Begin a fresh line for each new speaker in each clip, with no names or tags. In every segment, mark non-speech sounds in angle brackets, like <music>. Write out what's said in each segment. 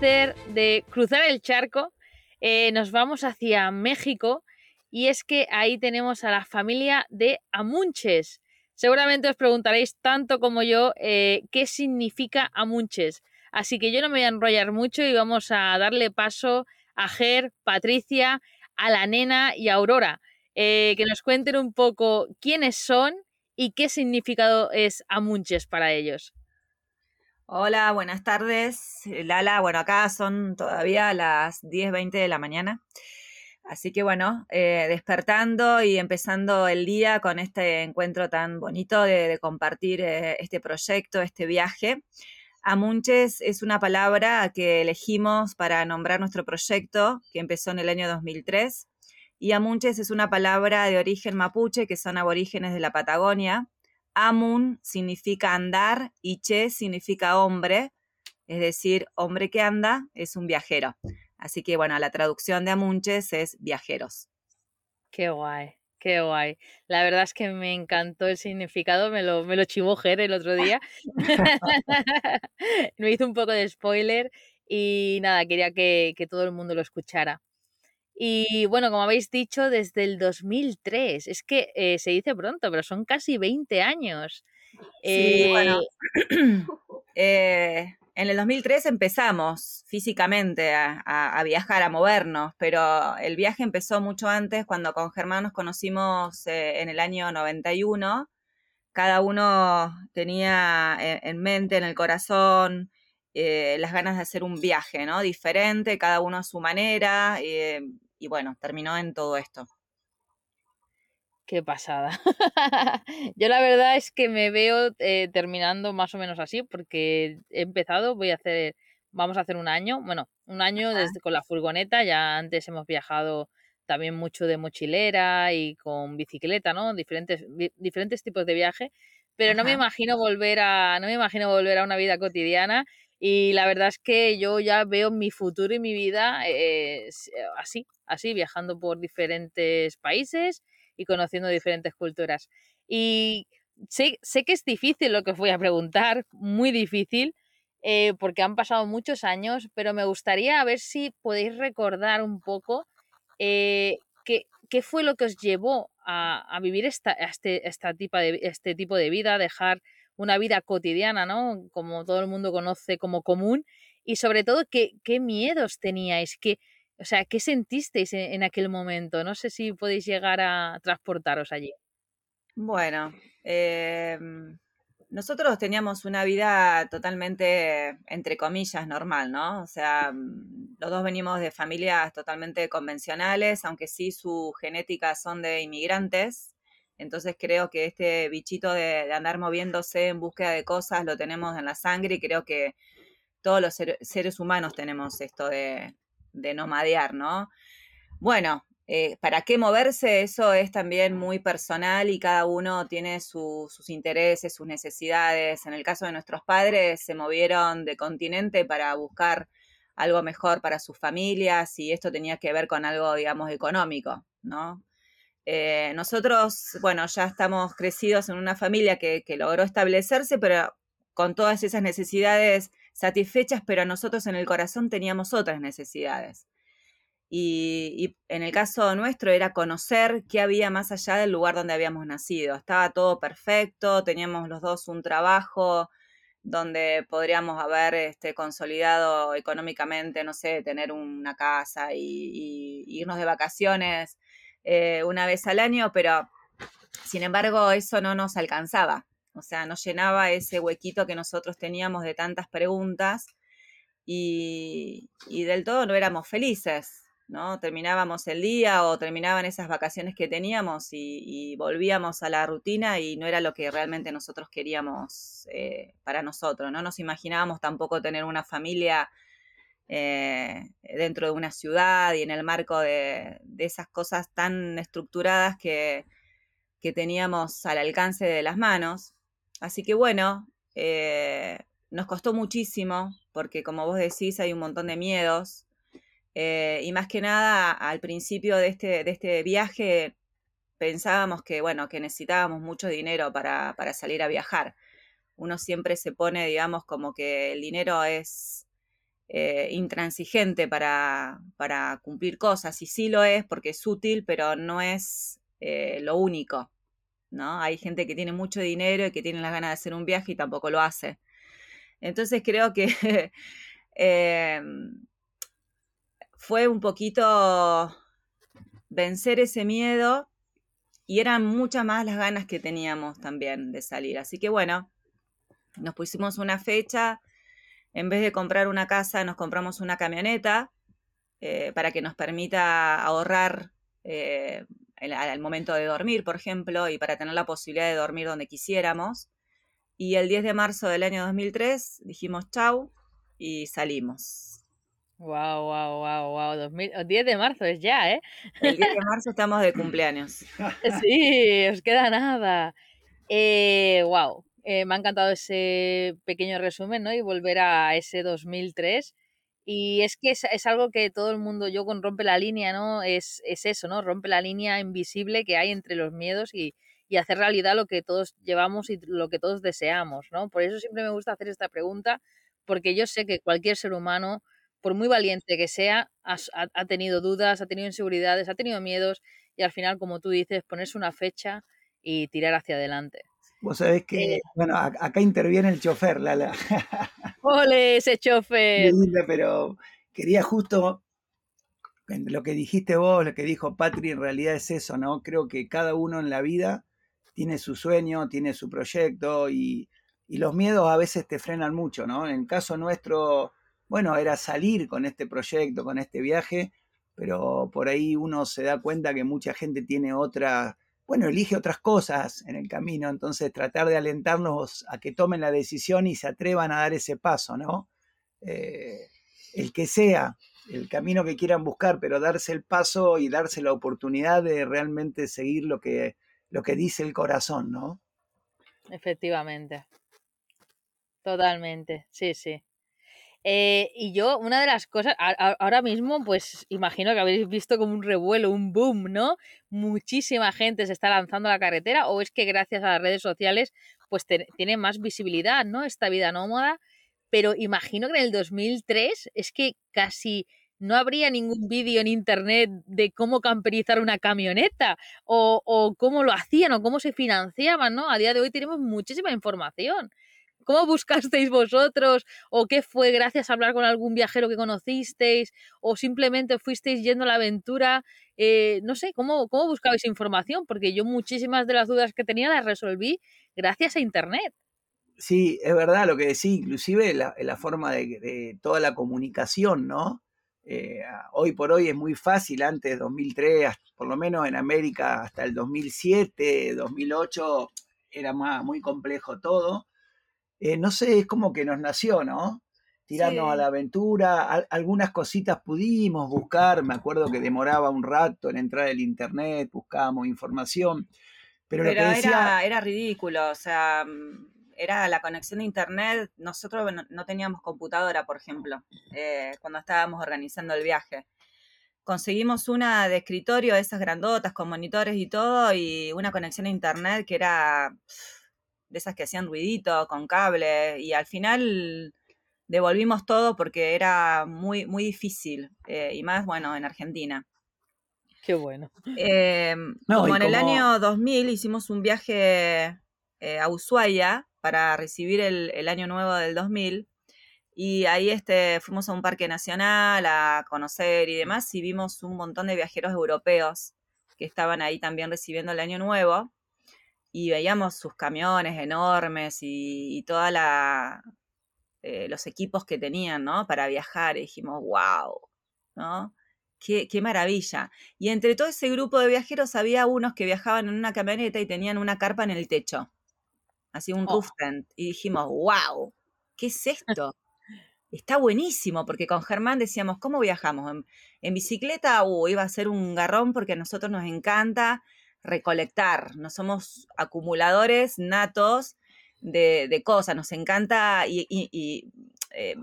de cruzar el charco. Eh, nos vamos hacia México y es que ahí tenemos a la familia de Amunches. Seguramente os preguntaréis tanto como yo eh, qué significa Amunches. Así que yo no me voy a enrollar mucho y vamos a darle paso a Ger, Patricia, a la nena y a Aurora, eh, que nos cuenten un poco quiénes son y qué significado es Amunches para ellos.
Hola, buenas tardes. Lala, bueno, acá son todavía las 10, 20 de la mañana. Así que bueno, eh, despertando y empezando el día con este encuentro tan bonito de, compartir eh, este proyecto, este viaje. Amunches es una palabra que elegimos para nombrar nuestro proyecto que empezó en el año 2003. Y Amunches es una palabra de origen mapuche, que son aborígenes de la Patagonia. Amun significa andar y Che significa hombre, es decir, hombre que anda es un viajero. Así que bueno, la traducción de Amunches es viajeros.
Qué guay. Qué guay. La verdad es que me encantó el significado, me lo, me lo chivó Ger el otro día. <laughs> <laughs> me hizo un poco de spoiler y nada, quería que, todo el mundo lo escuchara. Y bueno, como habéis dicho, desde el 2003, es que eh, se dice pronto, pero son casi 20 años.
Sí, bueno. Eh, <clears throat> <clears throat> en el 2003 empezamos físicamente a, viajar, a movernos, pero el viaje empezó mucho antes, cuando con Germán nos conocimos eh, en el año 91. Cada uno tenía eh, en mente, en el corazón, eh, las ganas de hacer un viaje, ¿no? Diferente, cada uno a su manera, y bueno, terminó en todo esto.
Qué pasada. <laughs> Yo la verdad es que me veo eh, terminando más o menos así, porque he empezado, voy a hacer, vamos a hacer un año, bueno, un año desde con la furgoneta, ya antes hemos viajado también mucho de mochilera y con bicicleta, ¿no? Diferentes, diferentes tipos de viaje, pero no me imagino volver a, no me imagino volver a una vida cotidiana y la verdad es que yo ya veo mi futuro y mi vida eh, así, así, viajando por diferentes países y conociendo diferentes culturas. Y sé, sé que es difícil lo que os voy a preguntar, muy difícil, eh, porque han pasado muchos años, pero me gustaría ver si podéis recordar un poco eh, qué, qué, fue lo que os llevó a, vivir esta, este, esta tipo de, este tipo de vida, dejar una vida cotidiana, ¿no? Como todo el mundo conoce como común, y sobre todo qué, qué miedos teníais, qué, o sea, ¿qué sentisteis en, aquel momento? No sé si podéis llegar a transportaros allí.
Bueno, em, nosotros teníamos una vida totalmente, entre comillas, normal, ¿no? O sea, mm, los dos venimos de familias totalmente convencionales, aunque sí su genética son de inmigrantes. Entonces creo que este bichito de, andar moviéndose en búsqueda de cosas lo tenemos en la sangre y creo que todos los seres humanos tenemos esto de, de nomadear, ¿no? Bueno, eh, ¿para qué moverse? Eso es también muy personal y cada uno tiene sus intereses, sus necesidades. En el caso de nuestros padres, se movieron de continente para buscar algo mejor para sus familias y esto tenía que ver con algo, digamos, económico, ¿no? Eh, nosotros, bueno, ya estamos crecidos en una familia que, logró establecerse, pero con todas esas necesidades satisfechas, pero nosotros en el corazón teníamos otras necesidades. Y, en el caso nuestro era conocer qué había más allá del lugar donde habíamos nacido. Estaba todo perfecto, teníamos los dos un trabajo donde podríamos haber este, consolidado económicamente, no sé, tener una casa y, irnos de vacaciones eh, una vez al año, pero sin embargo eso no nos alcanzaba. O sea, no llenaba ese huequito que nosotros teníamos de tantas preguntas y, del todo no éramos felices, ¿no? Terminábamos el día o terminaban esas vacaciones que teníamos y, volvíamos a la rutina y no era lo que realmente nosotros queríamos eh, para nosotros, ¿no? Nos imaginábamos tampoco tener una familia eh, dentro de una ciudad y en el marco de, esas cosas tan estructuradas que, que teníamos al alcance de las manos. Así que bueno, eh, nos costó muchísimo, porque como vos decís, hay un montón de miedos. Eh, y más que nada, al principio de este, de este viaje, pensábamos que, bueno, que necesitábamos mucho dinero para, para salir a viajar. Uno siempre se pone, digamos, como que el dinero es, eh, intransigente para, para, cumplir cosas, y sí lo es porque es útil, pero no es eh, lo único, ¿no? Hay gente que tiene mucho dinero y que tiene las ganas de hacer un viaje y tampoco lo hace. Entonces creo que <laughs> em, fue un poquito vencer ese miedo y eran muchas más las ganas que teníamos también de salir. Así que bueno, nos pusimos una fecha, en vez de comprar una casa, nos compramos una camioneta eh, para que nos permita ahorrar eh, al momento de dormir, por ejemplo, y para tener la posibilidad de dormir donde quisiéramos. Y el 10 de marzo del año 2003 dijimos chau y salimos.
Wow, wow, wow, wow. 10 de marzo es ya, ¿eh?
El 10 de <laughs> marzo estamos de cumpleaños.
sí, os queda nada. Eh, wow. Eh, me ha encantado ese pequeño resumen, ¿no? Y volver a ese 2003. Y es que es, algo que todo el mundo, yo con rompe la línea, ¿no? Es, es eso, ¿no? Rompe la línea invisible que hay entre los miedos y, y hacer realidad lo que todos llevamos y lo que todos deseamos, ¿no? Por eso siempre me gusta hacer esta pregunta, porque yo sé que cualquier ser humano, por muy valiente que sea, ha, ha tenido dudas, ha tenido inseguridades, ha tenido miedos y al final, como tú dices, ponerse una fecha y tirar hacia adelante.
Vos sabés que, eh, bueno, acá interviene el chofer, Lala. <laughs>
¡Ole, ese chofer!
pero quería justo, lo que dijiste vos, lo que dijo Patri, en realidad es eso, ¿no? Creo que cada uno en la vida tiene su sueño, tiene su proyecto y, y los miedos a veces te frenan mucho, ¿no? En el caso nuestro, bueno, era salir con este proyecto, con este viaje, pero por ahí uno se da cuenta que mucha gente tiene otra bueno, elige otras cosas en el camino, entonces tratar de alentarnos a que tomen la decisión y se atrevan a dar ese paso, ¿no? Eh, el que sea, el camino que quieran buscar, pero darse el paso y darse la oportunidad de realmente seguir lo que, lo que dice el corazón, ¿no?
Efectivamente. Totalmente, sí, sí. Eh, y yo, una de las cosas, ahora mismo, pues imagino que habéis visto como un revuelo, un boom, ¿no? Muchísima gente se está lanzando a la carretera, o es que gracias a las redes sociales, pues tiene más visibilidad, ¿no? Esta vida nómada. Pero imagino que en el 2003 es que casi no habría ningún vídeo en internet de cómo camperizar una camioneta o, o, cómo lo hacían o cómo se financiaban, ¿no? A día de hoy tenemos muchísima información. ¿Cómo buscasteis vosotros? ¿O qué fue gracias a hablar con algún viajero que conocisteis? ¿O simplemente fuisteis yendo a la aventura? Eh, no sé, ¿cómo, ¿cómo buscabais información? Porque yo muchísimas de las dudas que tenía las resolví gracias a Internet.
Sí, es verdad lo que decís, inclusive la, la forma de, toda la comunicación, ¿no? Eh, hoy por hoy es muy fácil, antes de 2003, por lo menos en América hasta el 2007, 2008, era más, muy complejo todo. Eh, no sé, es como que nos nació, ¿no? Tirarnos a la aventura, algunas cositas pudimos buscar, me acuerdo que demoraba un rato en entrar al internet, buscábamos información, pero,
era, era ridículo, o sea, mm, era la conexión de internet, nosotros no, teníamos computadora, por ejemplo, eh, cuando estábamos organizando el viaje. Conseguimos una de escritorio, esas grandotas, con monitores y todo, y una conexión a internet que era de esas que hacían ruidito con cable y al final devolvimos todo porque era muy, muy difícil eh, y más, bueno, en Argentina.
Qué bueno.
Eh, como en el año 2000 hicimos un viaje eh, a Ushuaia para recibir el, el, año nuevo del 2000 y ahí este, fuimos a un parque nacional a conocer y demás y vimos un montón de viajeros europeos que estaban ahí también recibiendo el año nuevo y veíamos sus camiones enormes y, todos eh, los equipos que tenían, ¿no? Para viajar y dijimos, wow, ¿no? Qué, qué, maravilla. Y entre todo ese grupo de viajeros había unos que viajaban en una camioneta y tenían una carpa en el techo, así un oh. roof tent. Y dijimos, wow, ¿qué es esto? <laughs> Está buenísimo, porque con Germán decíamos, ¿cómo viajamos? ¿En, en bicicleta? Uh, iba a ser un garrón porque a nosotros nos encanta recolectar, no somos acumuladores natos de, cosas, nos encanta y, eh,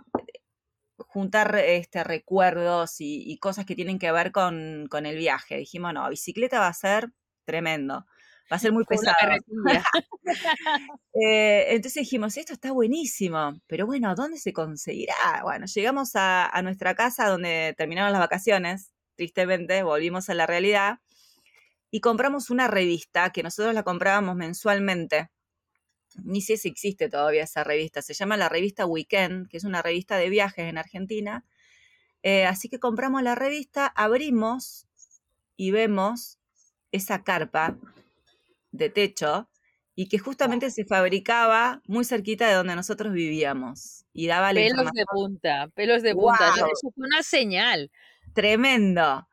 juntar este, recuerdos y, cosas que tienen que ver con, el viaje. Dijimos, no, bicicleta va a ser tremendo. va a ser muy pesado. <laughs> Eh, entonces dijimos, esto está buenísimo, pero bueno, ¿dónde se conseguirá? Bueno, llegamos a, a nuestra casa donde terminaron las vacaciones, tristemente, volvimos a la realidad y compramos una revista que nosotros la comprábamos mensualmente. Ni sé si existe todavía esa revista, se llama la revista Weekend, que es una revista de viajes en Argentina. Eh, así que compramos la revista, abrimos y vemos esa carpa de techo y que justamente se fabricaba muy cerquita de donde nosotros vivíamos y daba la
Pelos de punta, pelos de punta. Eso fue una señal.
tremendo.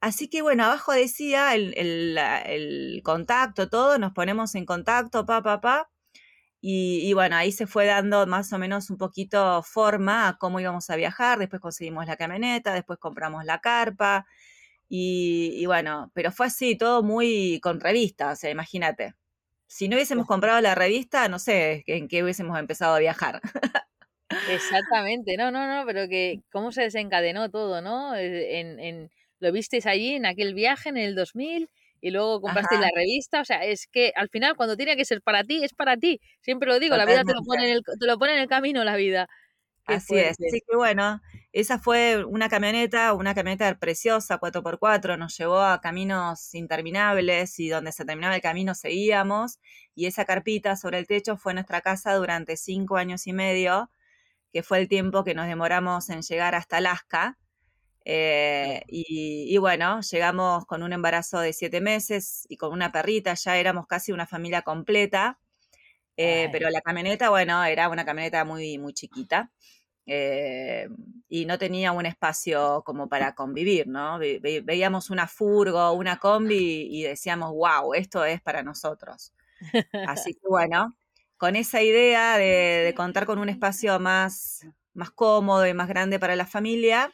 Así que bueno, abajo decía el, el- el contacto, todo, nos ponemos en contacto, pa, pa, pa. Y, y bueno, ahí se fue dando más o menos un poquito forma a cómo íbamos a viajar. Después conseguimos la camioneta, después compramos la carpa. Y, y bueno, pero fue así, todo muy con revista, o sea, imagínate. Si no hubiésemos comprado la revista, no sé en qué hubiésemos empezado a viajar.
Exactamente, no, no, no, pero que cómo se desencadenó todo, ¿no? Eh, En, en, lo visteis allí en aquel viaje en el 2000 y luego comprasteis la revista, o sea, es que al final cuando tiene que ser para ti, es para ti. Siempre lo digo, la vida te lo pone en el, te lo pone en el camino, la vida. Qué
Así es. Así que bueno, esa fue una camioneta, una camioneta preciosa, 4x4, nos llevó a caminos interminables y donde se terminaba el camino seguíamos. Y esa carpita sobre el techo fue nuestra casa durante cinco años y medio, que fue el tiempo que nos demoramos en llegar hasta Alaska. Eh, y, y bueno, llegamos con un embarazo de siete meses y con una perrita, ya éramos casi una familia completa. Eh, pero la camioneta, bueno, era una camioneta muy, muy chiquita eh, y no tenía un espacio como para convivir, ¿no? Ve- ve- veíamos una furgo, una combi y decíamos, wow, esto es para nosotros. Así que bueno, con esa idea de, de contar con un espacio más, más cómodo y más grande para la familia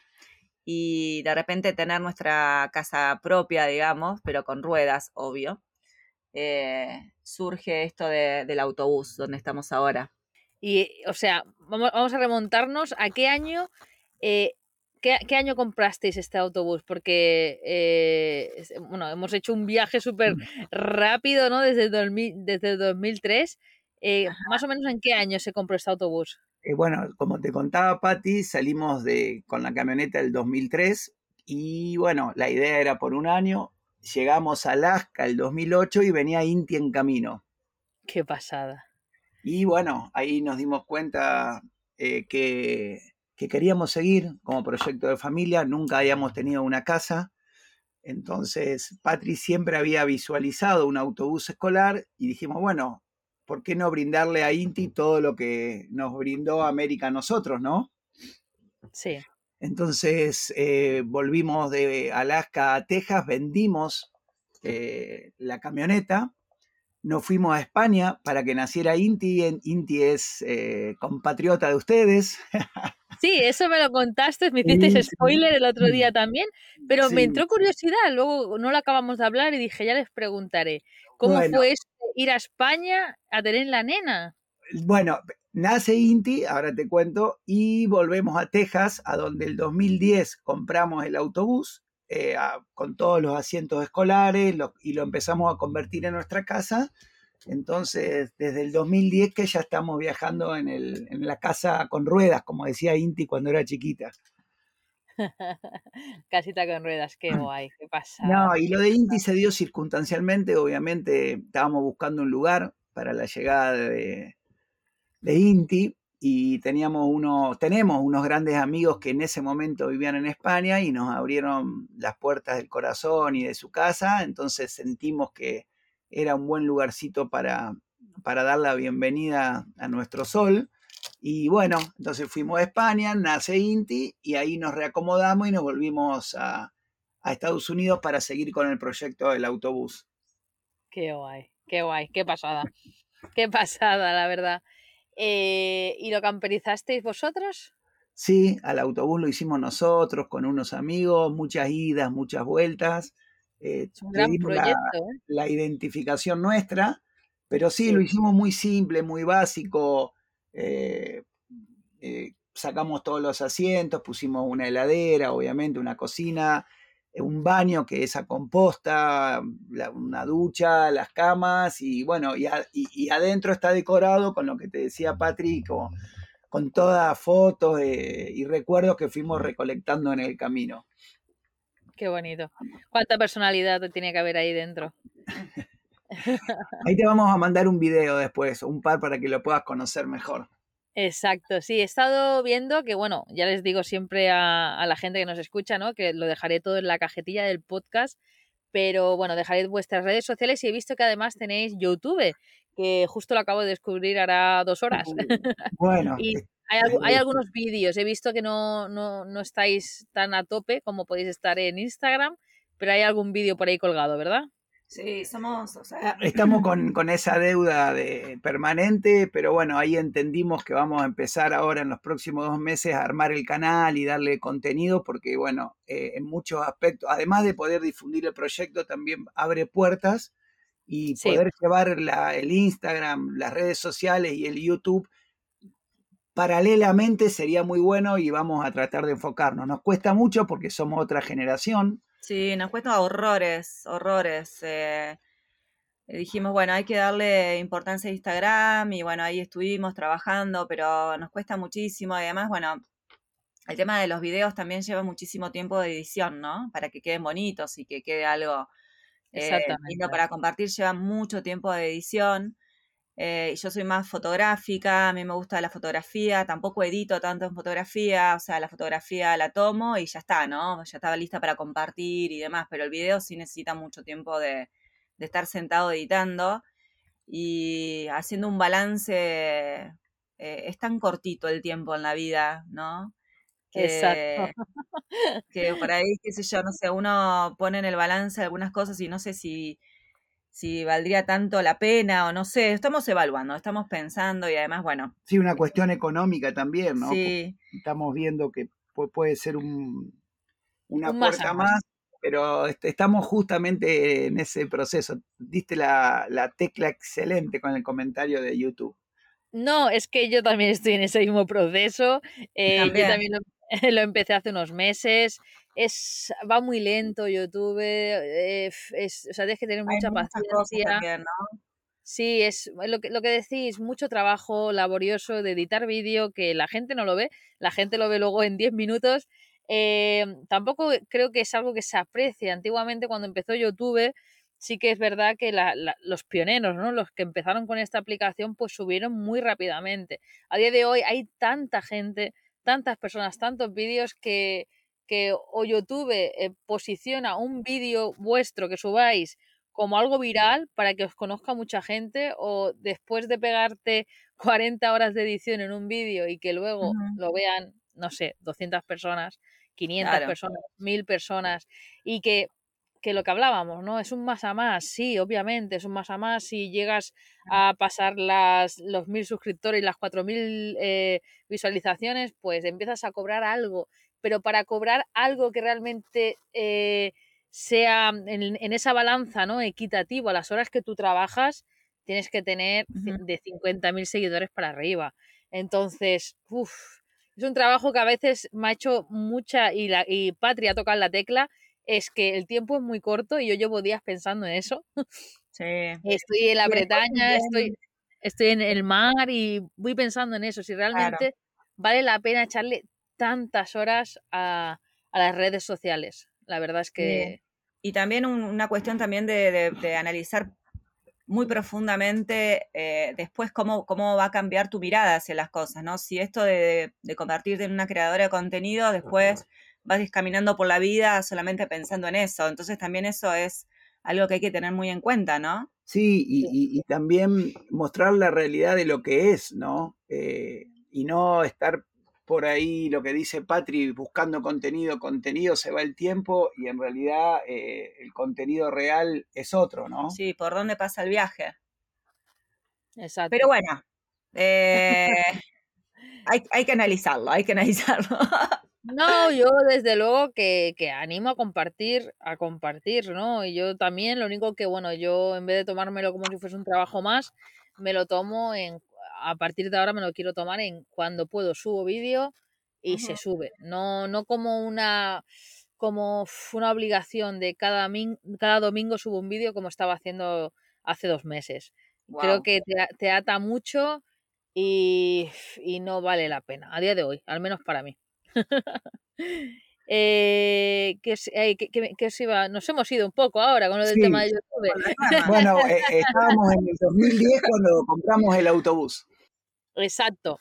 y de repente tener nuestra casa propia, digamos, pero con ruedas, obvio, eh, surge esto de- del autobús donde estamos ahora.
Y, o sea, vamos, vamos a remontarnos a qué año, eh, qué, qué año comprasteis este autobús, porque, eh, bueno, hemos hecho un viaje súper rápido, ¿no? Desde el 2000, desde el 2003. Eh, más o menos en qué año se compró este autobús.
Eh, bueno, como te contaba Patti, salimos de, con la camioneta del 2003 y bueno, la idea era por un año. Llegamos a Alaska el 2008 y venía Inti en camino.
Qué pasada.
Y bueno, ahí nos dimos cuenta eh, que, que queríamos seguir como proyecto de familia, nunca habíamos tenido una casa. Entonces, Patri siempre había visualizado un autobús escolar y dijimos, bueno, ¿por qué no brindarle a Inti todo lo que nos brindó América a nosotros, no?
Sí.
Entonces eh, volvimos de Alaska a Texas, vendimos eh, la camioneta, nos fuimos a España para que naciera Inti. Inti es eh, compatriota de ustedes. <laughs>
Sí, eso me lo contaste, me hiciste
Sí,
spoiler el otro día <laughs> también, pero me entró curiosidad, luego no lo acabamos de hablar y dije, ya les preguntaré, ¿cómo
Bueno.
fue eso ir a España a tener la nena?
Bueno, nace Inti, ahora te cuento, y volvemos a Texas, a donde el 2010 compramos el autobús eh, con todos los asientos escolares y lo empezamos a convertir en nuestra casa. Entonces, desde el 2010 que ya estamos viajando en, el- en la casa con ruedas, como decía Inti cuando era chiquita. <laughs>
Casita con ruedas, qué guay, qué pasada.
No, y lo de Inti se dio circunstancialmente, obviamente estábamos buscando un lugar para la llegada de, de Inti y teníamos uno, tenemos unos grandes amigos que en ese momento vivían en España y nos abrieron las puertas del corazón y de su casa, entonces sentimos que era un buen lugarcito para, para dar la bienvenida a nuestro sol. Y bueno, entonces fuimos a España, nace Inti y ahí nos reacomodamos y nos volvimos a, a Estados Unidos para seguir con el proyecto del autobús.
Qué guay, qué guay, qué pasada. Qué pasada, la verdad. Eh, ¿Y lo camperizasteis vosotros?
Sí, al autobús lo hicimos nosotros con unos amigos, muchas idas, muchas vueltas. Eh,
Es un
le
gran
dimos la,
proyecto, ¿eh?
la identificación nuestra, pero sí,
Sí.
lo hicimos muy simple, muy básico. Eh, eh, sacamos todos los asientos, pusimos una heladera, obviamente, una cocina. un baño que es a composta, una ducha, las camas y bueno, y, y, adentro está decorado con lo que te decía Patrick, con, todas fotos y recuerdos que fuimos recolectando en el camino.
Qué bonito. ¿Cuánta personalidad tiene que haber ahí dentro? <laughs> <laughs>
Ahí te vamos a mandar un video después, un par para que lo puedas conocer mejor.
Exacto, sí, he estado viendo que, bueno, ya les digo siempre a, la gente que nos escucha, ¿no? Que lo dejaré todo en la cajetilla del podcast, pero bueno, dejaré vuestras redes sociales y he visto que además tenéis YouTube, que justo lo acabo de descubrir hará dos horas.
Bueno. <laughs>
y hay, hay, algunos vídeos, he visto que no, no, no estáis tan a tope como podéis estar en Instagram, pero hay algún vídeo por ahí colgado, ¿verdad?
Sí, somos, o sea...
Estamos con, esa deuda de, permanente, pero bueno, ahí entendimos que vamos a empezar ahora en los próximos dos meses a armar el canal y darle contenido, porque bueno, eh, en muchos aspectos, además de poder difundir el proyecto, también abre puertas y poder llevar el Instagram, las redes sociales y el YouTube paralelamente sería muy bueno y vamos a tratar de enfocarnos. Nos cuesta mucho porque somos otra generación,
Sí, nos cuesta horrores, horrores. Eh, eh, dijimos, bueno, hay que darle importancia a Instagram y bueno, ahí estuvimos trabajando, pero nos cuesta muchísimo y además, bueno, el tema de los videos también lleva muchísimo tiempo de edición, ¿no? Para que queden bonitos y que quede algo eh, lindo para compartir, lleva mucho tiempo de edición. Eh, yo soy más fotográfica, a mí me gusta la fotografía, tampoco edito tanto en fotografía, o sea, la fotografía la tomo y ya está, ¿no? Ya estaba lista para compartir y demás, pero el video sí necesita mucho tiempo de, estar sentado editando y haciendo un balance. Eh, es tan cortito el tiempo en la vida, ¿no?
Exacto.
Que <laughs> por ahí, qué sé yo, no sé, uno pone en el balance algunas cosas y no sé si si valdría tanto la pena o no sé, estamos evaluando, estamos pensando y además, bueno.
Sí, una cuestión económica también, ¿no? Sí. Estamos viendo que puede ser un, una puerta más, pero estamos justamente en ese proceso. Diste la, tecla excelente con el comentario de YouTube.
No, es que yo también estoy en ese mismo proceso. Eh, yo también <laughs> lo, empecé hace unos meses es va muy lento YouTube, eh, es, o sea, tienes que tener mucha paciencia. Sí, es lo que, lo que decís, mucho trabajo laborioso de editar vídeo que la gente no lo ve, la gente lo ve luego en 10 minutos. Eh, tampoco creo que es algo que se aprecie. Antiguamente cuando empezó YouTube, sí que es verdad que los pioneros, ¿no? los que empezaron con esta aplicación, pues subieron muy rápidamente. A día de hoy hay tanta gente, tantas personas, tantos vídeos que, que o YouTube eh, posiciona un vídeo vuestro que subáis como algo viral para que os conozca mucha gente o después de pegarte <laughs> 40 horas de edición en un vídeo y que luego lo vean, no sé, 200 personas, 500 personas, 1000 personas y que, que lo que hablábamos, ¿no? Es un más a más, sí, obviamente, es un más a más si llegas a pasar las, los 1000 suscriptores y las 4000 eh, visualizaciones, pues empiezas a cobrar algo pero para cobrar algo que realmente eh, sea en, esa balanza ¿no? equitativo a las horas que tú trabajas, tienes que tener de 50.000 seguidores para arriba. Entonces, uff, es un trabajo que a veces me ha hecho mucha, y, la, y Patria toca la tecla, es que el tiempo es muy corto y yo llevo días pensando en eso.
Sí. <laughs>
Estoy en la Bretaña, estoy, estoy en el mar y voy pensando en eso, si realmente vale la pena echarle tantas horas a, las redes sociales. La verdad es que...
Y también una cuestión también de, analizar muy profundamente eh, después cómo, cómo va a cambiar tu mirada hacia las cosas, ¿no? Si esto de, convertirte en una creadora de contenido, después vas caminando por la vida solamente pensando en eso. Entonces también eso es algo que hay que tener muy en cuenta, ¿no?
Sí, y, también mostrar la realidad de lo que es, ¿no? Eh, y no estar por ahí lo que dice Patri, buscando contenido, contenido, se va el tiempo y en realidad eh, el contenido real es otro, ¿no?
Sí, por dónde pasa el viaje.
Exacto.
Pero bueno, eh, <laughs> hay, que analizarlo, hay que analizarlo. <laughs>
No, yo desde luego que, que, animo a compartir, a compartir, ¿no? Y yo también, lo único que, bueno, yo en vez de tomármelo como si fuese un trabajo más, me lo tomo en a partir de ahora me lo quiero tomar en cuando puedo subo vídeo y se sube. No, no como una como una obligación de cada, cada domingo subo un vídeo como estaba haciendo hace dos meses. Creo que te, ata mucho y, no vale la pena, a día de hoy, al menos para mí. <laughs> eh, que, eh, nos hemos ido un poco ahora con lo del tema de YouTube.
Bueno, eh, estábamos en el 2010 cuando compramos el autobús.
Exacto.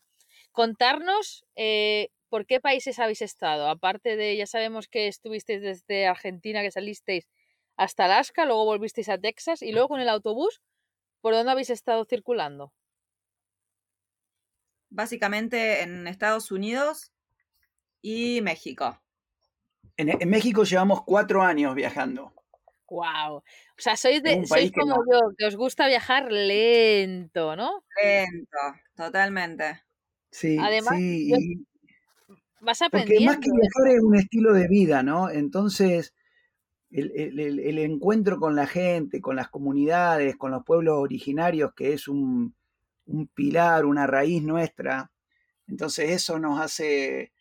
Contarnos eh, por qué países habéis estado. Aparte de, ya sabemos que estuvisteis desde Argentina, que salisteis hasta Alaska, luego volvisteis a Texas y luego con el autobús, ¿por dónde habéis estado circulando?
Básicamente en Estados Unidos y México.
En, México llevamos cuatro años viajando.
Wow. O sea, sois, de, sois como yo, que os gusta viajar lento, ¿no?
Lento, totalmente.
Sí,
Además,
sí.
vas aprendiendo.
Porque más que viajar es un estilo de vida, ¿no? Entonces, el, encuentro con la gente, con las comunidades, con los pueblos originarios, que es un, pilar, una raíz nuestra. Entonces eso nos hace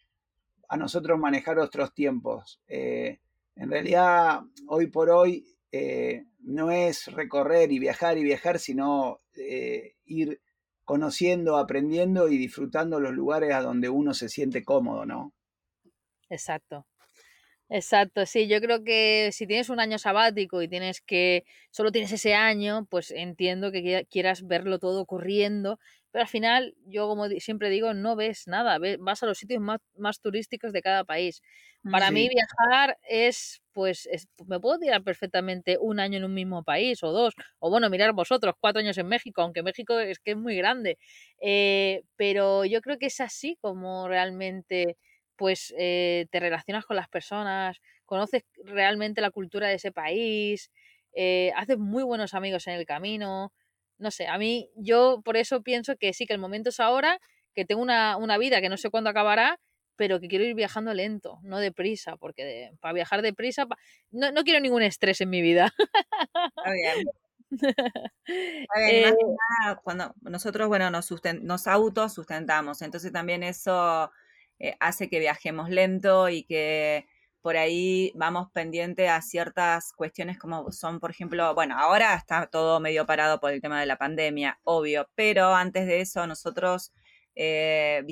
a nosotros manejar otros tiempos. Eh, en realidad, hoy por hoy, eh, no es recorrer y viajar y viajar, sino eh, ir conociendo, aprendiendo y disfrutando los lugares a donde uno se siente cómodo, ¿no?
Exacto. Exacto, sí, yo creo que si tienes un año sabático y tienes que, solo tienes ese año, pues entiendo que quieras verlo todo corriendo, pero al final, yo como siempre digo, no ves nada, vas a los sitios más, turísticos de cada país. Para mí viajar es, pues, me puedo tirar perfectamente un año en un mismo país o dos, o bueno, mirar vosotros, cuatro años en México, aunque México es que es muy grande, eh, pero yo creo que es así como realmente pues eh, te relacionas con las personas, conoces realmente la cultura de ese país, eh, haces muy buenos amigos en el camino. No sé, a mí yo por eso pienso que sí, que el momento es ahora, que tengo una, vida que no sé cuándo acabará, pero que quiero ir viajando lento, no deprisa, porque para viajar deprisa no, no, quiero ningún estrés en mi vida.
Está bien. <laughs> Eh cuando nosotros, bueno, nos, nos autosustentamos, entonces también eso eh, hace que viajemos lento y que por ahí vamos pendiente a ciertas cuestiones como son, por ejemplo, bueno, ahora está todo medio parado por el tema de la pandemia, obvio, pero antes de eso nosotros eh,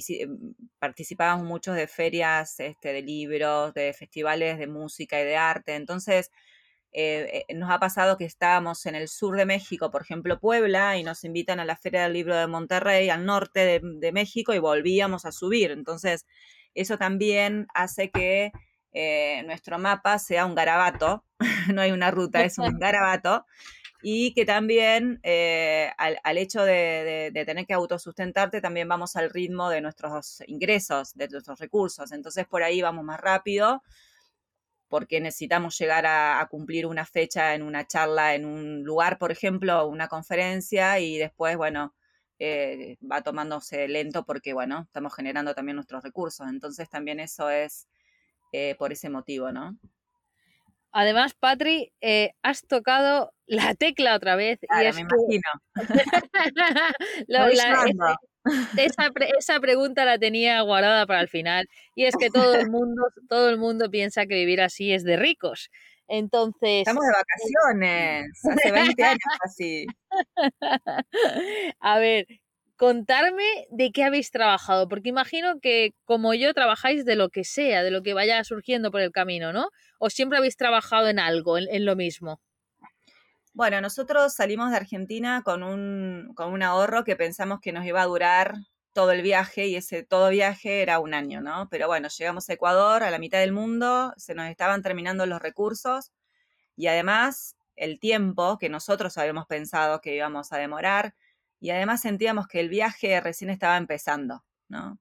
participábamos mucho de ferias este, de libros, de festivales de música y de arte, entonces eh, eh, nos ha pasado que estábamos en el sur de México, por ejemplo Puebla, y nos invitan a la Feria del Libro de Monterrey, al norte de, México, y volvíamos a subir. Entonces, eso también hace que eh, nuestro mapa sea un garabato, <laughs> no hay una ruta, es un garabato, y que también al, hecho de, de, tener que autosustentarte, también vamos al ritmo de nuestros ingresos, de nuestros recursos. Entonces, por ahí vamos más rápido porque necesitamos llegar a, cumplir una fecha en una charla en un lugar, por ejemplo, una conferencia, y después, bueno, eh, va tomándose lento porque, bueno, estamos generando también nuestros recursos. Entonces también eso es eh, por ese motivo, ¿no?
Además, Patri, eh, has tocado la tecla otra vez.
y es me imagino. <laughs>
esa, esa, pregunta la tenía guardada para el final. Y es que todo el <laughs> mundo, todo el mundo piensa que vivir así es de ricos. Entonces.
Estamos de vacaciones. Hace 20 años así. <laughs>
A ver, contarme de qué habéis trabajado, porque imagino que como yo trabajáis de lo que sea, de lo que vaya surgiendo por el camino, ¿no? ¿O siempre habéis trabajado en algo, en, lo mismo?
Bueno, nosotros salimos de Argentina con un, con un ahorro que pensamos que nos iba a durar todo el viaje y ese todo viaje era un año, ¿no? Pero bueno, llegamos a Ecuador, a la mitad del mundo, se nos estaban terminando los recursos y además el tiempo que nosotros habíamos pensado que íbamos a demorar y además sentíamos que el viaje recién estaba empezando, ¿no?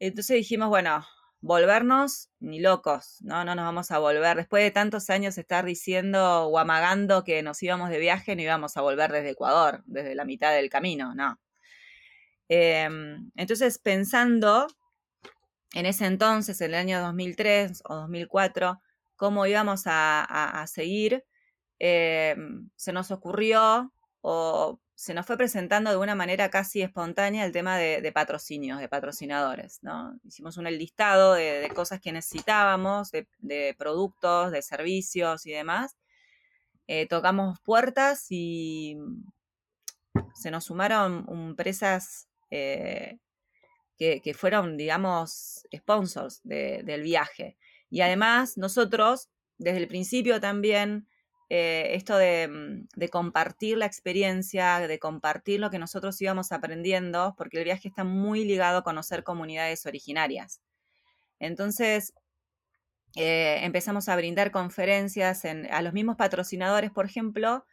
Entonces dijimos, bueno, volvernos ni locos, ¿no? No nos vamos a volver. Después de tantos años estar diciendo o amagando que nos íbamos de viaje, no íbamos a volver desde Ecuador, desde la mitad del camino, no. Em, entonces, pensando en ese entonces, en el año 2003 o 2004, cómo íbamos a, seguir, em, se nos ocurrió o se nos fue presentando de una manera casi espontánea el tema de, patrocinios, de patrocinadores, ¿no? Hicimos un listado de, cosas que necesitábamos, de, productos, de servicios y demás. Eh, tocamos puertas y se nos sumaron empresas eh, que, fueron, digamos, sponsors del viaje. Y además nosotros, desde el principio también, eh, esto mm, de, compartir la experiencia, de compartir lo que nosotros íbamos aprendiendo, porque el viaje está muy ligado a conocer comunidades originarias. Entonces, eh, empezamos a brindar conferencias a los mismos patrocinadores, por ejemplo,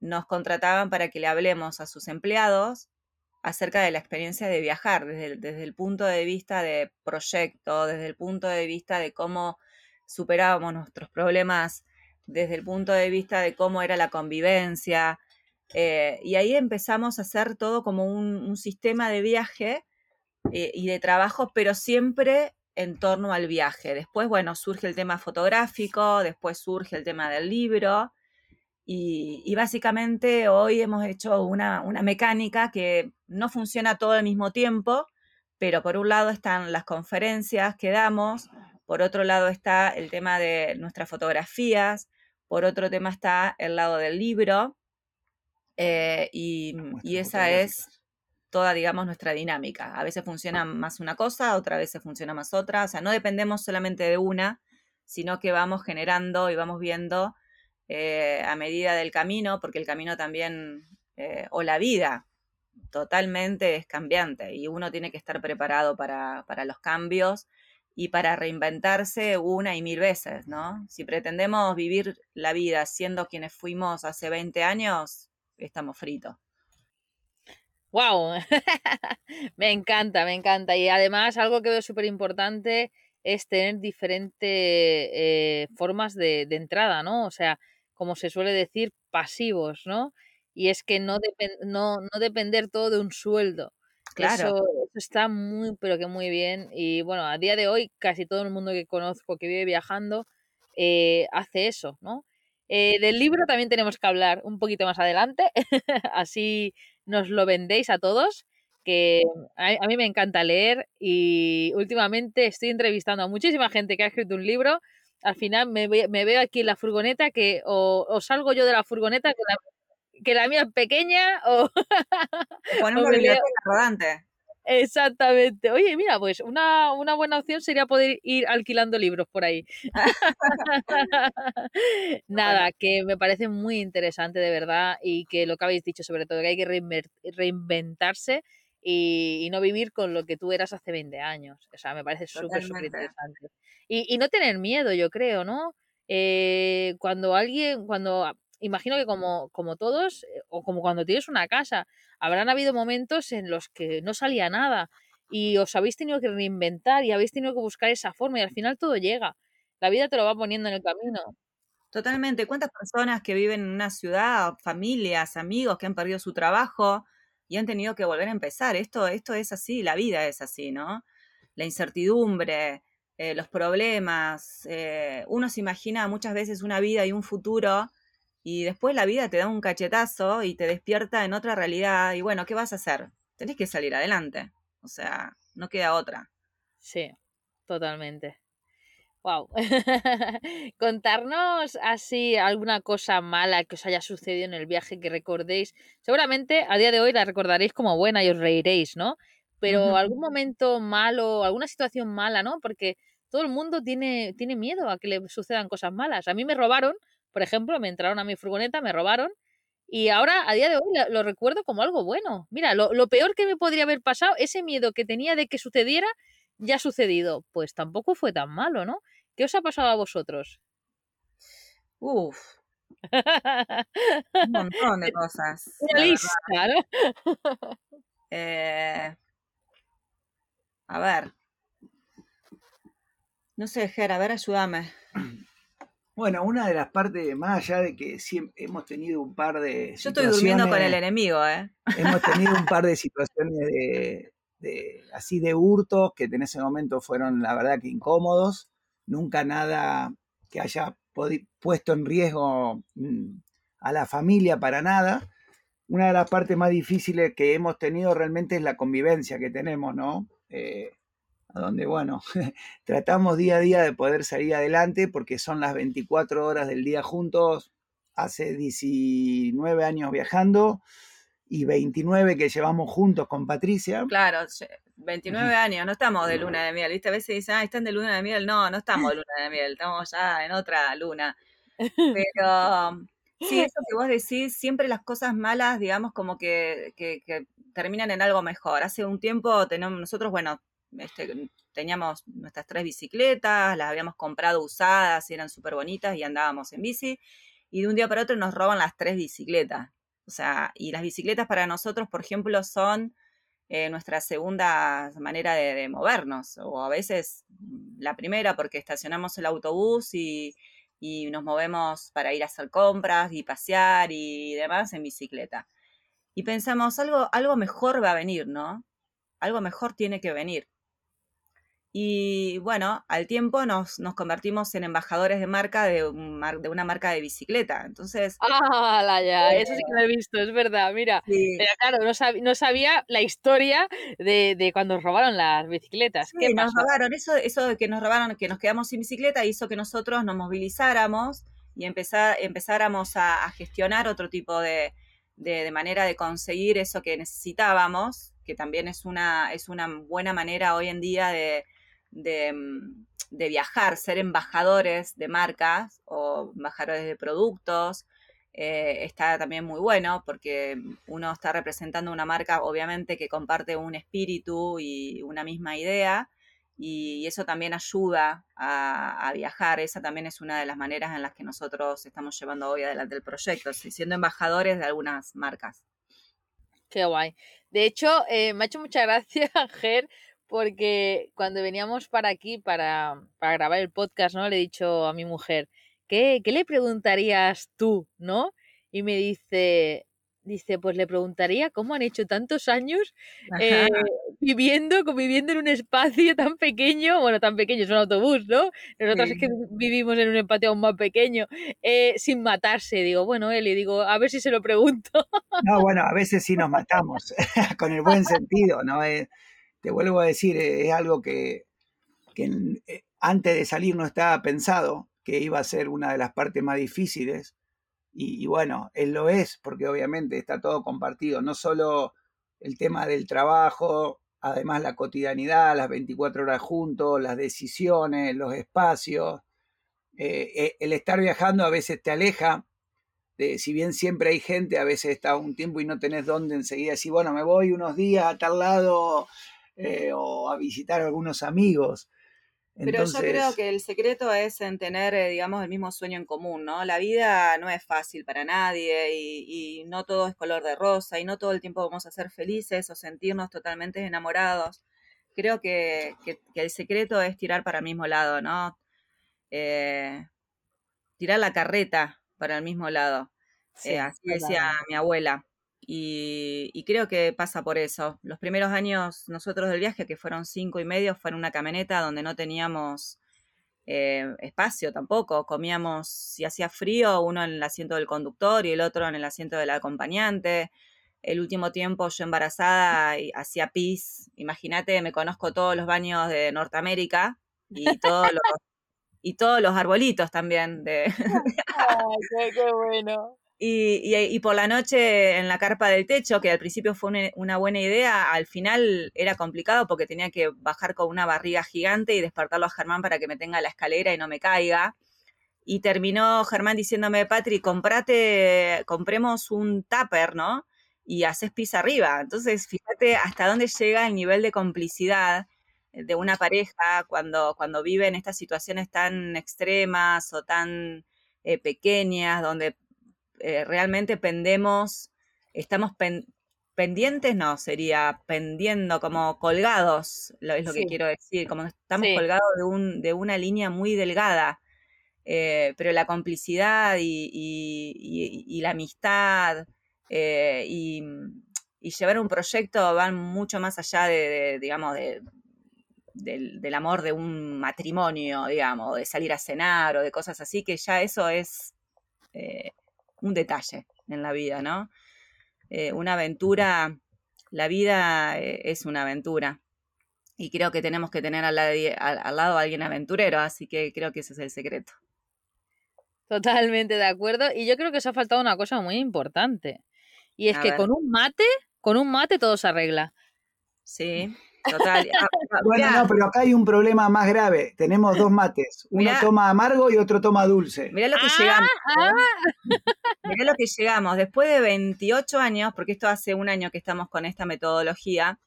nos contrataban para que le hablemos a sus empleados acerca de la experiencia de viajar, desde desde el punto de vista de proyecto, desde el punto de vista de cómo superábamos nuestros problemas desde el punto de vista de cómo era la convivencia. Eh, y ahí empezamos a hacer todo como un, sistema de viaje eh, y de trabajo, pero siempre en torno al viaje. Después, bueno, surge el tema fotográfico, después surge el tema del libro. Y, básicamente hoy hemos hecho una, una, mecánica que no funciona todo al mismo tiempo, pero por un lado están las conferencias que damos, por otro lado está el tema de nuestras fotografías, por otro tema está el lado del libro, eh, y, esa es toda, digamos, nuestra dinámica. A veces funciona más una cosa, otra vez funciona más otra, o sea, no dependemos solamente de una, sino que vamos generando y vamos viendo eh, a medida del camino, porque el camino también, eh, o la vida, totalmente es cambiante y uno tiene que estar preparado para, para los cambios y para reinventarse una y mil veces, ¿no? Si pretendemos vivir la vida siendo quienes fuimos hace 20 años, estamos fritos.
¡Wow! <laughs> me encanta, me encanta. Y además algo que veo súper importante es tener diferentes eh, formas de, entrada, ¿no? O sea, como se suele decir, pasivos, ¿no? Y es que no, no, no depender todo de un sueldo. Claro. Eso, está muy, pero que muy bien. Y bueno, a día de hoy casi todo el mundo que conozco que vive viajando eh, hace eso, ¿no? Eh, del libro también tenemos que hablar un poquito más adelante, <laughs> así nos lo vendéis a todos, que a, mí me encanta leer y últimamente estoy entrevistando a muchísima gente que ha escrito un libro. Al final me, veo aquí en la furgoneta que o, salgo yo de la furgoneta que la, que la mía es pequeña o...
Ponemos <laughs> biblioteca rodante.
Exactamente. Oye, mira, pues una, buena opción sería poder ir alquilando libros por ahí. <laughs> <laughs> Nada, que me parece muy interesante de verdad y que lo que habéis dicho sobre todo, que hay que reinventarse y, no vivir con lo que tú eras hace 20 años. O sea, me parece súper, súper interesante. Y, y, no tener miedo, yo creo, ¿no? Eh, cuando alguien, cuando imagino que como, como todos, eh, o como cuando tienes una casa, habrán habido momentos en los que no salía nada y os habéis tenido que reinventar y habéis tenido que buscar esa forma y al final todo llega. La vida te lo va poniendo en el camino.
Totalmente. ¿Cuántas personas que viven en una ciudad, familias, amigos que han perdido su trabajo y han tenido que volver a empezar? Esto, esto es así, la vida es así, ¿no? La incertidumbre, eh, los problemas. Eh, uno se imagina muchas veces una vida y un futuro y después la vida te da un cachetazo y te despierta en otra realidad y bueno, ¿qué vas a hacer? Tenés que salir adelante. O sea, no queda otra.
Sí, totalmente. Wow. <laughs> Contarnos así alguna cosa mala que os haya sucedido en el viaje que recordéis. Seguramente a día de hoy la recordaréis como buena y os reiréis, ¿no? Pero algún momento malo, alguna situación mala, ¿no? Porque todo el mundo tiene, tiene miedo a que le sucedan cosas malas. A mí me robaron por ejemplo, me entraron a mi furgoneta, me robaron y ahora a día de hoy lo, recuerdo como algo bueno. Mira, lo, peor que me podría haber pasado, ese miedo que tenía de que sucediera, ya ha sucedido. Pues tampoco fue tan malo, ¿no? ¿Qué os ha pasado a vosotros?
Uf. Un montón de <laughs> cosas.
Una lista, ¿no?
Eh, a ver. No sé, Ger, a ver, ayúdame. <clears throat>
Bueno, una de las partes, más allá de que siempre hemos tenido un par de.
Yo estoy durmiendo con el enemigo, ¿eh?
Hemos tenido un par de <laughs> situaciones de, así de hurtos que en ese momento fueron, la verdad, que incómodos. Nunca nada que haya puesto en riesgo mm, a la familia para nada. una de las partes más difíciles que hemos tenido realmente es la convivencia que tenemos, ¿no? Eh, donde, bueno, <laughs> tratamos día a día de poder salir adelante porque son las 24 horas del día juntos, hace 19 años viajando y 29 que llevamos juntos con Patricia.
Claro, 29 años, no estamos de luna de miel, ¿viste? A veces dicen, ah, están de luna de miel. No, no estamos de luna de miel, estamos ya en otra luna. Pero sí, <laughs> eso que vos decís, siempre las cosas malas, digamos, como que, que, que terminan en algo mejor. Hace un tiempo tenemos, nosotros, bueno, este, teníamos nuestras tres bicicletas, las habíamos comprado usadas y eran súper bonitas y andábamos en bici. Y de un día para otro nos roban las tres bicicletas. O sea, y las bicicletas para nosotros, por ejemplo, son eh, nuestra segunda manera de, movernos, o a veces la primera porque estacionamos el autobús y, y, nos movemos para ir a hacer compras y pasear y demás en bicicleta. Y pensamos, algo, algo mejor va a venir, ¿no? Algo mejor tiene que venir. Y bueno, al tiempo nos, nos convertimos en embajadores de marca de, de, una marca de bicicleta. Entonces.
¡Ah, la ya! eso sí que lo he visto, es verdad. Mira, pero claro, no, no, sabía la historia de, de cuando robaron las bicicletas.
Sí, nos robaron. Eso, eso de que nos robaron, que nos quedamos sin bicicleta, hizo que nosotros nos movilizáramos y empezar, empezáramos a, a gestionar otro tipo de, de, manera de conseguir eso que necesitábamos, que también es una, es una buena manera hoy en día de Mm, de, viajar, ser embajadores de marcas o embajadores de productos. Eh, está también muy bueno porque uno está representando una marca obviamente que comparte un espíritu y una misma idea y, eso también ayuda a, viajar. Esa también es una de las maneras en las que nosotros estamos llevando hoy adelante el proyecto, siendo embajadores de algunas marcas.
Qué guay. De hecho, eh, me ha hecho mucha gracia, <laughs> Ger, porque cuando veníamos para aquí para, para, grabar el podcast, ¿no? Le he dicho a mi mujer, ¿qué, ¿qué le preguntarías tú, no? Y me dice, dice, pues le preguntaría cómo han hecho tantos años eh, viviendo, conviviendo en un espacio tan pequeño, bueno, tan pequeño, es un autobús, ¿no? Nosotros es que vivimos en un espacio aún más pequeño, eh, sin matarse. Digo, bueno, él, y digo, a ver si se lo pregunto.
No, bueno, a veces sí nos matamos, <laughs> con el buen sentido, ¿no? Eh, te vuelvo a decir, eh, es algo que, eh, antes de salir no estaba pensado que iba a ser una de las partes más difíciles. Y, bueno, él lo es, porque obviamente está todo compartido, no solo el tema del trabajo, además la cotidianidad, las 24 horas juntos, las decisiones, los espacios. Eh, el estar viajando a veces te aleja, de, si bien siempre hay gente, a veces está un tiempo y no tenés dónde enseguida decir, bueno, me voy unos días a tal lado eh, o a visitar a algunos amigos.
Pero yo creo que el secreto es en tener, eh, digamos, el mismo sueño en común, ¿no? La vida no es fácil para nadie y, no todo es color de rosa y no todo el tiempo vamos a ser felices o sentirnos totalmente enamorados. Creo que, el secreto es tirar para el mismo lado, ¿no? Eh, tirar la carreta para el mismo lado. así decía mi abuela. Y, creo que pasa por eso. Los primeros años nosotros del viaje, que fueron cinco y medio, fueron una camioneta donde no teníamos eh, espacio tampoco. Comíamos, si hacía frío, uno en el asiento del conductor y el otro en el asiento del acompañante. El último tiempo yo embarazada y hacía pis. Imagínate, me conozco todos los baños de Norteamérica y todos los, <laughs> y todos los arbolitos también. De, <laughs> <laughs>
qué bueno.
Y, por la noche en la carpa del techo, que al principio fue una, buena idea, al final era complicado porque tenía que bajar con una barriga gigante y despertarlo a Germán para que me tenga la escalera y no me caiga. Y terminó Germán diciéndome, Patri, comprate, compremos un tupper, ¿no? Y haces pis arriba. Entonces, fíjate hasta dónde llega el nivel de complicidad de una pareja cuando, cuando vive en estas situaciones tan extremas o tan eh, pequeñas, donde eh, realmente pendemos, estamos pendientes, no, sería pendiendo, como colgados, lo, es lo que quiero decir, como estamos colgados de, un, de una línea muy delgada, eh, pero la complicidad y, la amistad eh, y, llevar un proyecto van mucho más allá de, digamos, de, del, amor de un matrimonio, digamos, de salir a cenar o de cosas así, que ya eso es un detalle en la vida, ¿no? eh, una aventura, la vida eh, es una aventura. Y creo que tenemos que tener al lado, al lado a alguien aventurero, así que creo que ese es el secreto.
Totalmente de acuerdo. Y yo creo que os ha faltado una cosa muy importante. Y es que con un mate, con un mate todo se arregla.
Sí, total. <laughs> Ah,
ah, bueno, no, pero acá hay un problema más grave. Tenemos dos mates. Uno toma amargo y otro toma dulce.
Mirá lo que llegamos. ¿eh? Mirá lo que llegamos. Después de 28 años, porque esto hace un año que estamos con esta metodología,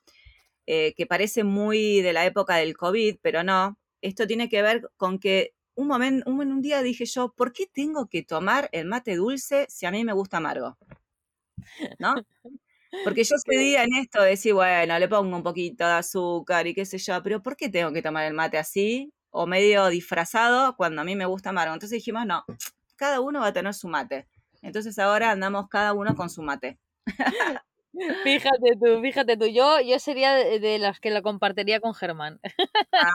eh, que parece muy de la época del COVID, pero no. Esto tiene que ver con que un momento, un, día dije yo, ¿por qué tengo que tomar el mate dulce si a mí me gusta amargo? ¿No? Porque yo día en esto de decir, bueno, le pongo un poquito de azúcar y qué sé yo, pero ¿por qué tengo que tomar el mate así? O medio disfrazado cuando a mí me gusta amargo. Entonces dijimos, no, cada uno va a tener su mate. Entonces ahora andamos cada uno con su mate.
Fíjate tú, fíjate tú. Yo, yo sería de, las que lo compartiría con Germán. Ah,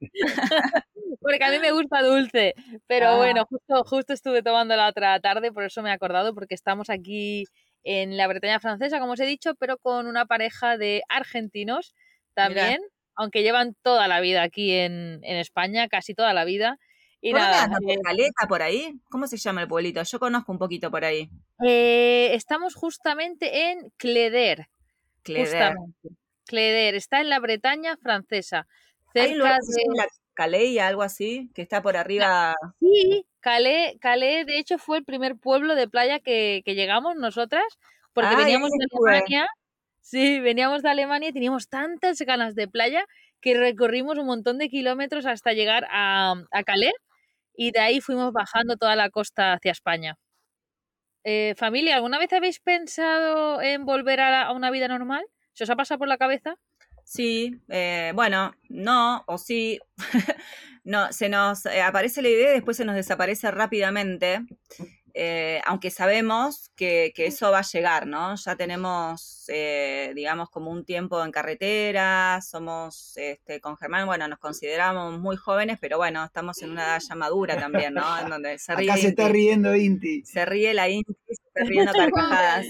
<laughs> Porque a mí me gusta dulce. Pero ah. bueno, justo, justo estuve tomando la otra tarde, por eso me he acordado, porque estamos aquí en la Bretaña francesa, como os he dicho, pero con una pareja de argentinos también, aunque llevan toda la vida aquí en, en España, casi toda la vida.
Y ¿Por nada, eh, Caleta por ahí? ¿Cómo se llama el pueblito? Yo conozco un poquito por ahí.
Eh, estamos justamente en Cleder.
Cleder.
Cleder. Está en la Bretaña francesa.
Cerca de... Calais, algo así, que está por arriba.
Sí, Calais, Calais, de hecho, fue el primer pueblo de playa que, llegamos nosotras, porque veníamos de Alemania. Sí, veníamos de Alemania y teníamos tantas ganas de playa que recorrimos un montón de kilómetros hasta llegar a, a Calais y de ahí fuimos bajando toda la costa hacia España. Eh, familia, ¿alguna vez habéis pensado en volver a, una vida normal? ¿Se os ha pasado por la cabeza?
Sí, eh, bueno, no, o sí. <laughs> no, se nos eh, aparece la idea y después se nos desaparece rápidamente. Eh, aunque sabemos que, eso va a llegar, ¿no? Ya tenemos, eh, digamos, como un tiempo en carretera, somos, este, con Germán, bueno, nos consideramos muy jóvenes, pero bueno, estamos en una edad ya madura también, ¿no? En donde
se ríe Acá se está riendo Inti.
Se ríe la Inti, se <laughs> está riendo carcajadas.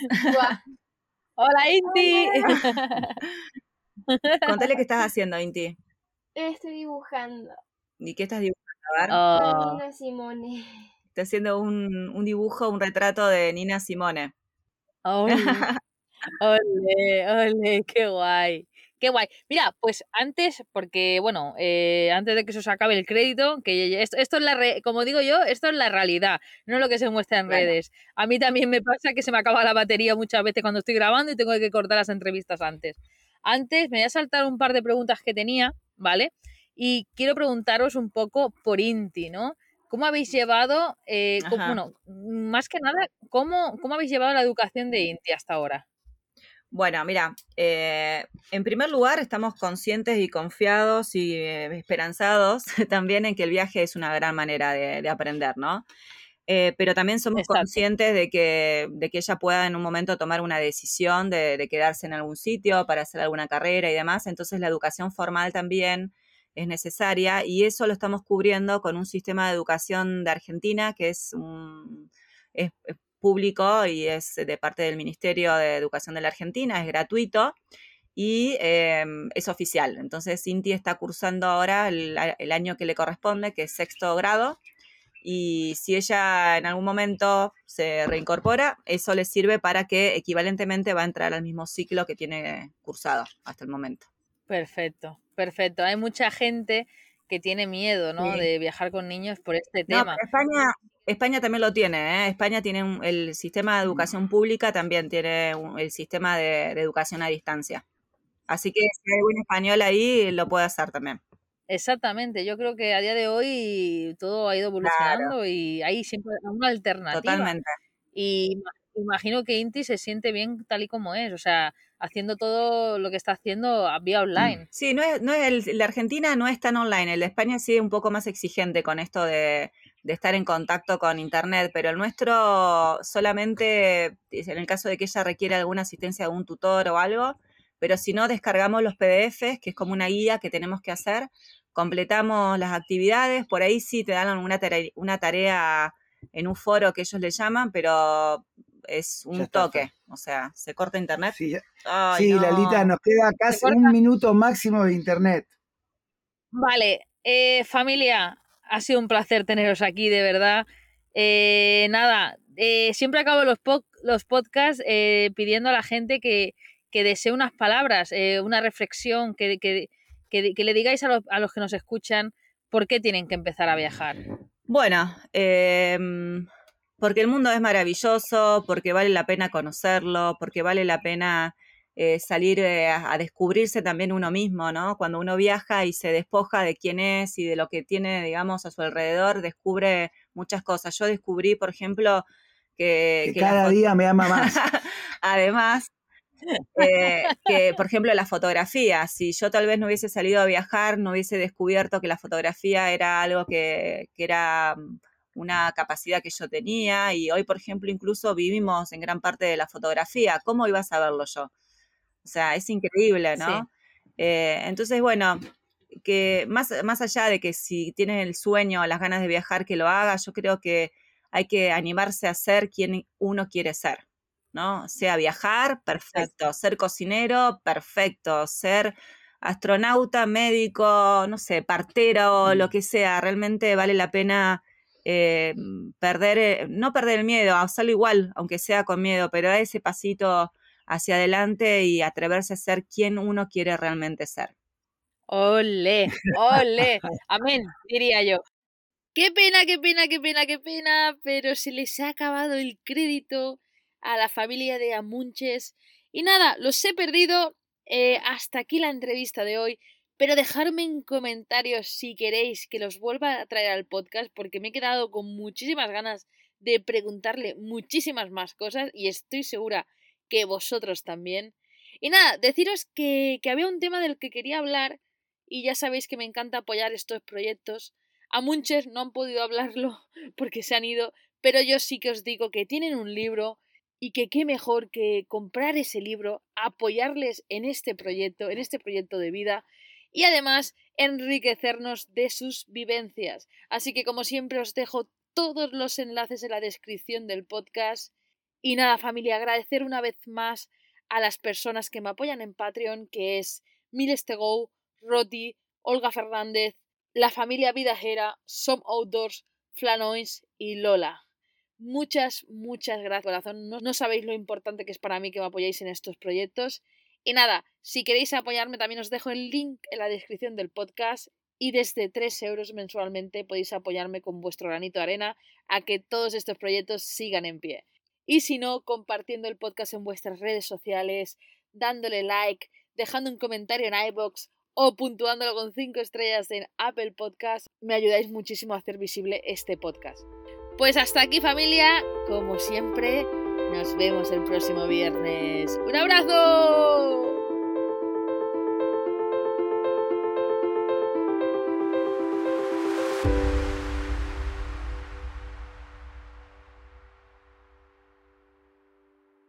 Hola Inti. <laughs>
Contale qué estás haciendo, Inti.
Estoy dibujando.
¿Y qué estás dibujando? A
ver. Oh. Simone.
Está haciendo un, un dibujo, un retrato de Nina Simone.
Ole, ole, ole, qué guay. Qué guay. Mira, pues antes, porque bueno, eh, antes de que se os acabe el crédito, que esto, es la, como digo yo, esto es la realidad, no es lo que se muestra en redes. A mí también me pasa que se me acaba la batería muchas veces cuando estoy grabando y tengo que cortar las entrevistas antes. Antes me voy a saltar un par de preguntas que tenía, ¿vale? Y quiero preguntaros un poco por Inti, ¿no? ¿Cómo habéis llevado, eh, bueno, más que nada, ¿cómo, ¿cómo habéis llevado la educación de INTI hasta ahora?
Bueno, mira, eh, en primer lugar estamos conscientes y confiados y eh, esperanzados <laughs> también en que el viaje es una gran manera de, aprender, ¿no? pero también somos conscientes de que, de que ella pueda en un momento tomar una decisión de, de, quedarse en algún sitio para hacer alguna carrera y demás. Entonces la educación formal también es necesaria y eso lo estamos cubriendo con un sistema de educación de Argentina que es, un, es, público y es de parte del Ministerio de Educación de la Argentina, es gratuito y em, es oficial. Entonces, Cinti está cursando ahora el, el, año que le corresponde, que es sexto grado, y si ella en algún momento se reincorpora, eso le sirve para que equivalentemente va a entrar al mismo ciclo que tiene cursado hasta el momento.
Perfecto, perfecto. Hay mucha gente que tiene miedo, ¿no? De viajar con niños por este tema.
España, España también lo tiene, ¿eh? España tiene el sistema de educación pública, también tiene el sistema de, educación a distancia. Así que si hay un español ahí, lo puede hacer también.
Exactamente, yo creo que a día de hoy todo ha ido evolucionando y hay siempre una alternativa. Totalmente. Y imagino que Inti se siente bien tal y como es, o sea, haciendo todo lo que está haciendo vía online.
Sí, no es, no es el, la Argentina no es tan online, el de España sí es un poco más exigente con esto de, de estar en contacto con Internet, pero el nuestro solamente, en el caso de que ella requiere alguna asistencia de un tutor o algo, pero si no, descargamos los PDFs, que es como una guía que tenemos que hacer, completamos las actividades, por ahí sí te dan una tarea, una tarea en un foro que ellos le llaman, pero es un
está,
toque. O sea, se corta internet.
Sí,
Ay,
sí,
no.
Lalita, nos queda casi un minuto máximo de internet.
Vale, eh, familia, ha sido un placer teneros aquí, de verdad. Eh, nada, eh, siempre acabo los, po- los podcasts eh, pidiendo a la gente que, que desee unas palabras, eh, una reflexión, que, que- que- que le digáis a los, a los que nos escuchan por qué tienen que empezar a viajar.
Bueno, em, porque el mundo es maravilloso, porque vale la pena conocerlo, porque vale la pena eh, salir eh, a, descubrirse también uno mismo, ¿no? Cuando uno viaja y se despoja de quién es y de lo que tiene, digamos, a su alrededor, descubre muchas cosas. Yo descubrí, por ejemplo, que,
Que cada día me ama más. <laughs>
Además, eh, que por ejemplo la fotografía, si yo tal vez no hubiese salido a viajar, no hubiese descubierto que la fotografía era algo que, que era mm, una capacidad que yo tenía y hoy, por ejemplo, incluso vivimos en gran parte de la fotografía. ¿Cómo iba a saberlo yo? O sea, es increíble, ¿no? Eh, entonces, bueno, que más, más allá de que si tienes el sueño o las ganas de viajar, que lo haga, yo creo que hay que animarse a ser quien uno quiere ser, ¿no? Sea viajar, perfecto. Ser cocinero, perfecto. Ser astronauta, médico, no sé, partero, lo que sea. Realmente vale la pena eh, perder, eh, no perder el miedo, hacerlo igual, aunque sea con miedo, pero dar ese pasito hacia adelante y atreverse a ser quien uno quiere realmente ser.
Ole, ole, <laughs> amén, diría yo. Qué pena, qué pena, qué pena, qué pena, pero se les ha acabado el crédito a la familia de Amunches. Y nada, los he perdido. eh, hasta aquí la entrevista de hoy. Pero dejadme en comentarios si queréis que los vuelva a traer al podcast, porque me he quedado con muchísimas ganas de preguntarle muchísimas más cosas y estoy segura que vosotros también. Y nada, deciros que, que había un tema del que quería hablar y ya sabéis que me encanta apoyar estos proyectos. A Munches no han podido hablarlo <laughs> porque se han ido, pero yo sí que os digo que tienen un libro y que qué mejor que comprar ese libro, apoyarles en este proyecto, en este proyecto de vida y además enriquecernos de sus vivencias. Así que como siempre os dejo todos los enlaces en la descripción del podcast. Y nada, familia, agradecer una vez más a las personas que me apoyan en Patreon, que es Miles to Go, Roti, Olga Fernández, la familia Vidajera, Some Outdoors, Flanois y Lola. Muchas, muchas gracias, corazón. No, no sabéis lo importante que es para mí que me apoyéis en estos proyectos. Y nada, si queréis apoyarme, también os dejo el link en la descripción del podcast. Y desde 3 euros mensualmente podéis apoyarme con vuestro granito de arena a que todos estos proyectos sigan en pie. Y si no, compartiendo el podcast en vuestras redes sociales, dándole like, dejando un comentario en iBox o puntuándolo con 5 estrellas en Apple Podcast, me ayudáis muchísimo a hacer visible este podcast. Pues hasta aquí familia, como siempre, nos vemos el próximo viernes. ¡Un abrazo!